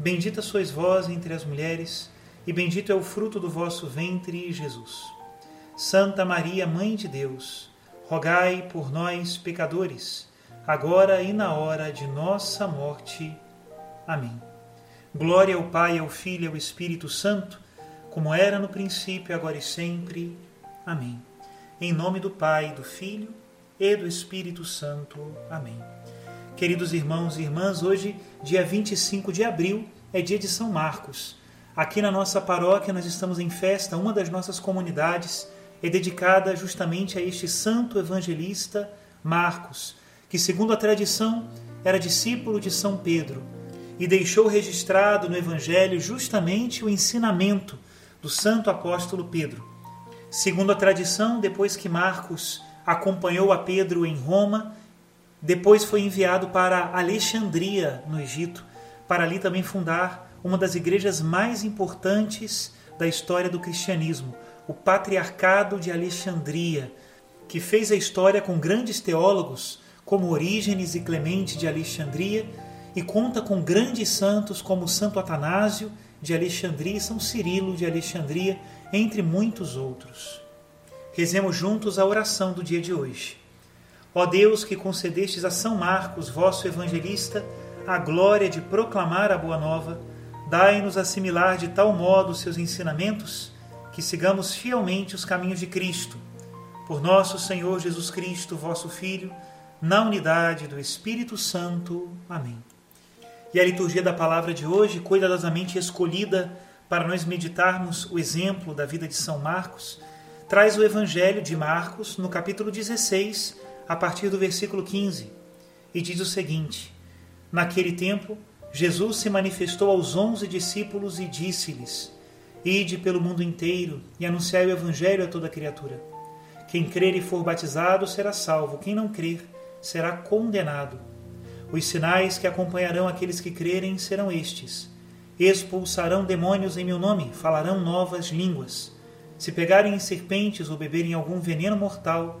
Bendita sois vós entre as mulheres, e bendito é o fruto do vosso ventre, Jesus. Santa Maria, Mãe de Deus, rogai por nós, pecadores, agora e na hora de nossa morte. Amém. Glória ao Pai, ao Filho e ao Espírito Santo, como era no princípio, agora e sempre. Amém. Em nome do Pai, do Filho e do Espírito Santo. Amém. Queridos irmãos e irmãs, hoje, dia 25 de abril, é dia de São Marcos. Aqui na nossa paróquia nós estamos em festa, uma das nossas comunidades é dedicada justamente a este santo evangelista Marcos, que, segundo a tradição, era discípulo de São Pedro e deixou registrado no Evangelho justamente o ensinamento do santo apóstolo Pedro. Segundo a tradição, depois que Marcos acompanhou a Pedro em Roma, depois foi enviado para Alexandria, no Egito, para ali também fundar uma das igrejas mais importantes da história do cristianismo, o Patriarcado de Alexandria, que fez a história com grandes teólogos como Orígenes e Clemente de Alexandria e conta com grandes santos como Santo Atanásio de Alexandria e São Cirilo de Alexandria, entre muitos outros. Rezemos juntos a oração do dia de hoje. Ó Deus, que concedestes a São Marcos, vosso evangelista, a glória de proclamar a boa nova, dai-nos assimilar de tal modo seus ensinamentos que sigamos fielmente os caminhos de Cristo. Por nosso Senhor Jesus Cristo, vosso Filho, na unidade do Espírito Santo. Amém. E a liturgia da palavra de hoje, cuidadosamente escolhida para nós meditarmos o exemplo da vida de São Marcos, traz o Evangelho de Marcos, no capítulo 16, a partir do versículo 15, e diz o seguinte: Naquele tempo, Jesus se manifestou aos onze discípulos e disse-lhes: Ide pelo mundo inteiro e anunciai o Evangelho a toda criatura. Quem crer e for batizado será salvo, quem não crer será condenado. Os sinais que acompanharão aqueles que crerem serão estes: expulsarão demônios em meu nome, falarão novas línguas. Se pegarem em serpentes ou beberem algum veneno mortal,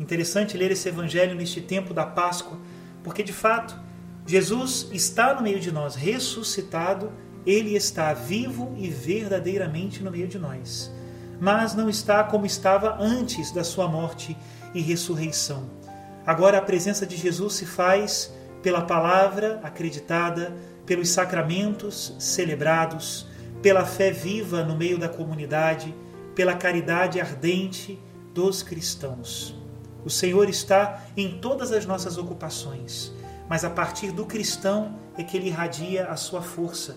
Interessante ler esse evangelho neste tempo da Páscoa, porque de fato Jesus está no meio de nós, ressuscitado, ele está vivo e verdadeiramente no meio de nós. Mas não está como estava antes da sua morte e ressurreição. Agora a presença de Jesus se faz pela palavra acreditada, pelos sacramentos celebrados, pela fé viva no meio da comunidade, pela caridade ardente dos cristãos. O Senhor está em todas as nossas ocupações, mas a partir do cristão é que ele irradia a sua força.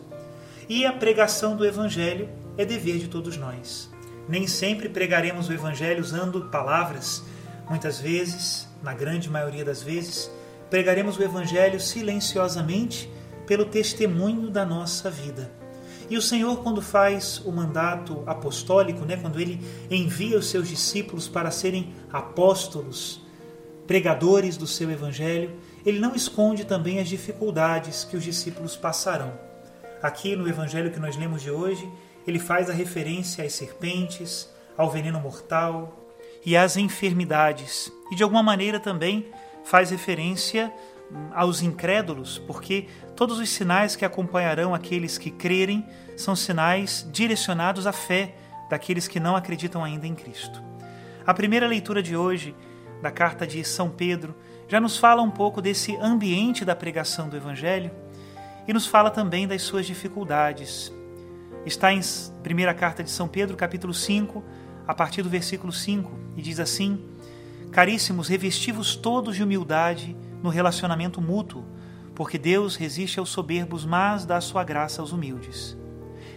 E a pregação do Evangelho é dever de todos nós. Nem sempre pregaremos o Evangelho usando palavras, muitas vezes, na grande maioria das vezes, pregaremos o Evangelho silenciosamente pelo testemunho da nossa vida. E o Senhor, quando faz o mandato apostólico, né, quando ele envia os seus discípulos para serem apóstolos, pregadores do seu evangelho, ele não esconde também as dificuldades que os discípulos passarão. Aqui no evangelho que nós lemos de hoje, ele faz a referência às serpentes, ao veneno mortal e às enfermidades. E de alguma maneira também faz referência aos incrédulos, porque todos os sinais que acompanharão aqueles que crerem são sinais direcionados à fé daqueles que não acreditam ainda em Cristo. A primeira leitura de hoje, da carta de São Pedro, já nos fala um pouco desse ambiente da pregação do Evangelho e nos fala também das suas dificuldades. Está em primeira carta de São Pedro, capítulo 5, a partir do versículo 5, e diz assim: Caríssimos, revestivos todos de humildade no relacionamento mútuo, porque Deus resiste aos soberbos, mas dá sua graça aos humildes.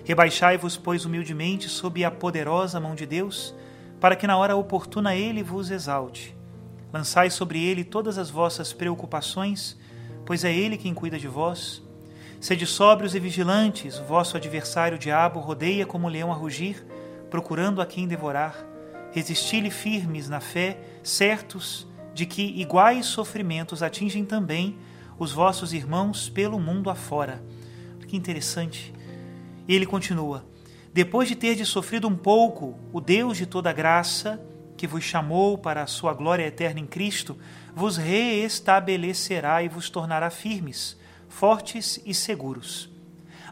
Rebaixai-vos, pois, humildemente sob a poderosa mão de Deus, para que na hora oportuna ele vos exalte. Lançai sobre ele todas as vossas preocupações, pois é ele quem cuida de vós. Sede sóbrios e vigilantes, vosso adversário o diabo rodeia como um leão a rugir, procurando a quem devorar. Resisti-lhe firmes na fé, certos de que iguais sofrimentos atingem também os vossos irmãos pelo mundo afora. Que interessante. E ele continua: Depois de terdes sofrido um pouco, o Deus de toda graça, que vos chamou para a sua glória eterna em Cristo, vos reestabelecerá e vos tornará firmes, fortes e seguros.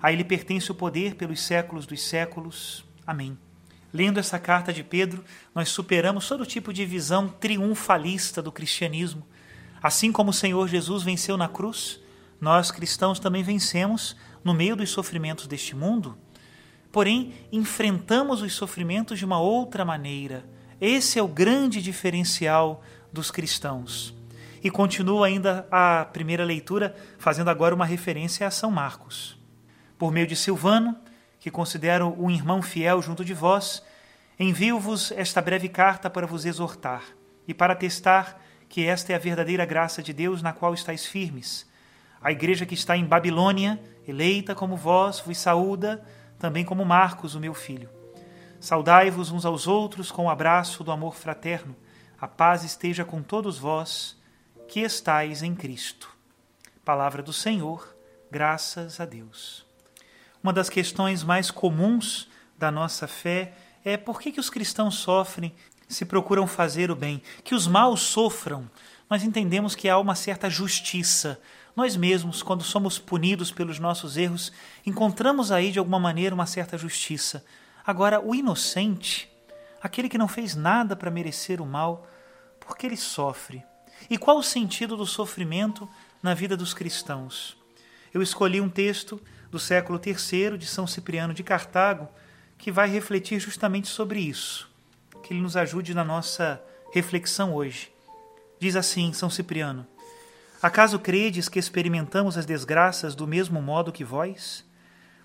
A ele pertence o poder pelos séculos dos séculos. Amém. Lendo essa carta de Pedro, nós superamos todo tipo de visão triunfalista do cristianismo. Assim como o Senhor Jesus venceu na cruz, nós cristãos também vencemos no meio dos sofrimentos deste mundo, porém enfrentamos os sofrimentos de uma outra maneira. Esse é o grande diferencial dos cristãos. E continua ainda a primeira leitura, fazendo agora uma referência a São Marcos. Por meio de Silvano, que considero um irmão fiel junto de vós, envio-vos esta breve carta para vos exortar e para testar que esta é a verdadeira graça de Deus na qual estáis firmes. A igreja que está em Babilônia eleita como vós, vos saúda, também como Marcos, o meu filho. Saudai-vos uns aos outros com o abraço do amor fraterno. A paz esteja com todos vós que estais em Cristo. Palavra do Senhor, graças a Deus. Uma das questões mais comuns da nossa fé é por que, que os cristãos sofrem se procuram fazer o bem, que os maus sofram. Nós entendemos que há uma certa justiça nós mesmos, quando somos punidos pelos nossos erros, encontramos aí de alguma maneira uma certa justiça. Agora, o inocente, aquele que não fez nada para merecer o mal, por que ele sofre? E qual o sentido do sofrimento na vida dos cristãos? Eu escolhi um texto do século III de São Cipriano de Cartago que vai refletir justamente sobre isso, que ele nos ajude na nossa reflexão hoje. Diz assim São Cipriano: Acaso credes que experimentamos as desgraças do mesmo modo que vós?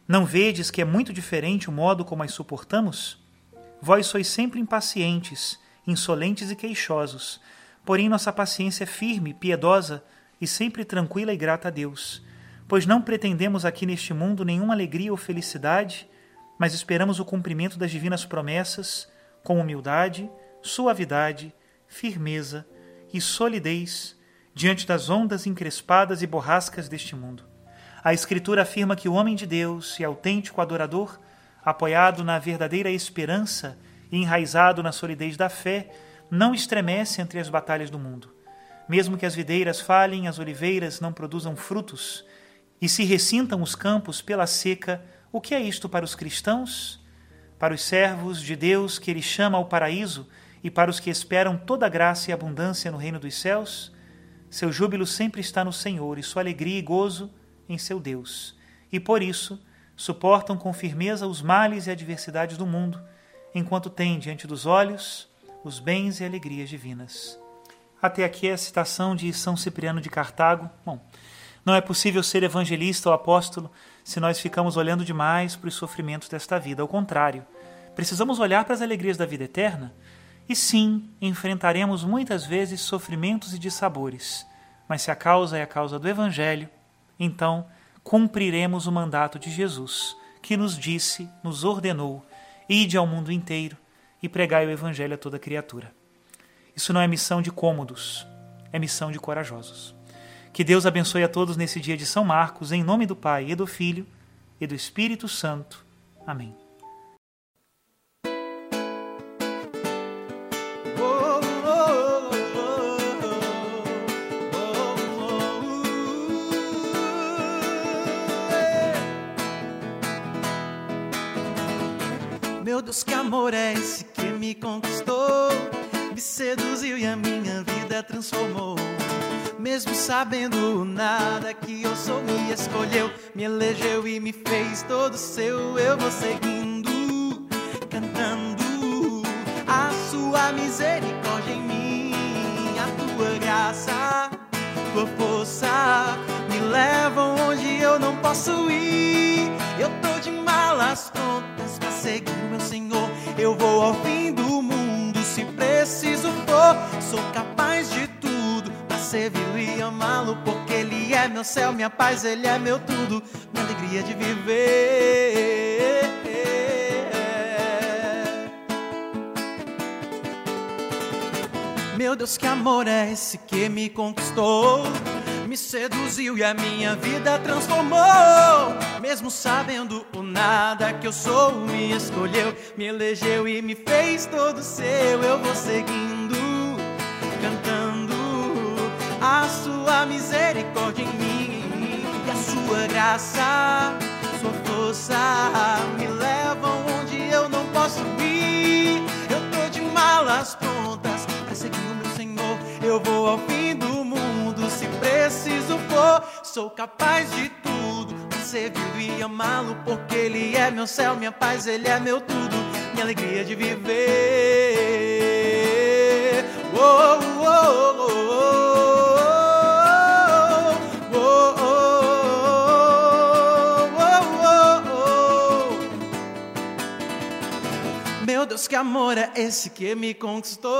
Não vedes que é muito diferente o modo como as suportamos? Vós sois sempre impacientes, insolentes e queixosos, porém nossa paciência é firme, piedosa e sempre tranquila e grata a Deus, pois não pretendemos aqui neste mundo nenhuma alegria ou felicidade, mas esperamos o cumprimento das divinas promessas com humildade, suavidade, firmeza e solidez diante das ondas encrespadas e borrascas deste mundo. A Escritura afirma que o homem de Deus e autêntico adorador, apoiado na verdadeira esperança e enraizado na solidez da fé, não estremece entre as batalhas do mundo. Mesmo que as videiras falhem, as oliveiras não produzam frutos e se ressintam os campos pela seca, o que é isto para os cristãos? Para os servos de Deus que ele chama ao paraíso e para os que esperam toda graça e abundância no reino dos céus? Seu júbilo sempre está no Senhor e sua alegria e gozo em seu Deus. E por isso suportam com firmeza os males e adversidades do mundo, enquanto têm diante dos olhos os bens e alegrias divinas. Até aqui a citação de São Cipriano de Cartago. Bom, não é possível ser evangelista ou apóstolo se nós ficamos olhando demais para os sofrimentos desta vida. Ao contrário, precisamos olhar para as alegrias da vida eterna e sim, enfrentaremos muitas vezes sofrimentos e dissabores, mas se a causa é a causa do Evangelho, então cumpriremos o mandato de Jesus, que nos disse, nos ordenou: ide ao mundo inteiro e pregai o Evangelho a toda criatura. Isso não é missão de cômodos, é missão de corajosos. Que Deus abençoe a todos nesse dia de São Marcos, em nome do Pai e do Filho e do Espírito Santo. Amém. Meu Deus, que amor é esse que me conquistou, me seduziu e a minha vida transformou. Mesmo sabendo nada que eu sou, me escolheu, me elegeu e me fez todo seu. Eu vou seguindo, cantando a sua misericórdia em mim, a tua graça, tua força me levam onde eu não posso ir. Eu tô de malas prontas pra seguir meu Senhor. Eu vou ao fim do mundo se preciso for. Sou capaz de tudo servi-lo e amá-lo, porque Ele é meu céu, minha paz, Ele é meu tudo, minha alegria de viver. Meu Deus, que amor é esse que me conquistou? Me seduziu e a minha vida transformou. Mesmo sabendo o nada que eu sou, me escolheu, me elegeu e me fez todo seu. Eu vou seguindo, sua misericórdia em mim e a sua graça, sua força me levam onde eu não posso ir. Eu tô de malas prontas para seguir o meu Senhor. Eu vou ao fim do mundo se preciso for. Sou capaz de tudo para servi-lo e amá-lo, porque Ele é meu céu, minha paz, Ele é meu tudo, minha alegria de viver. Oh, Deus, que amor é esse que me conquistou?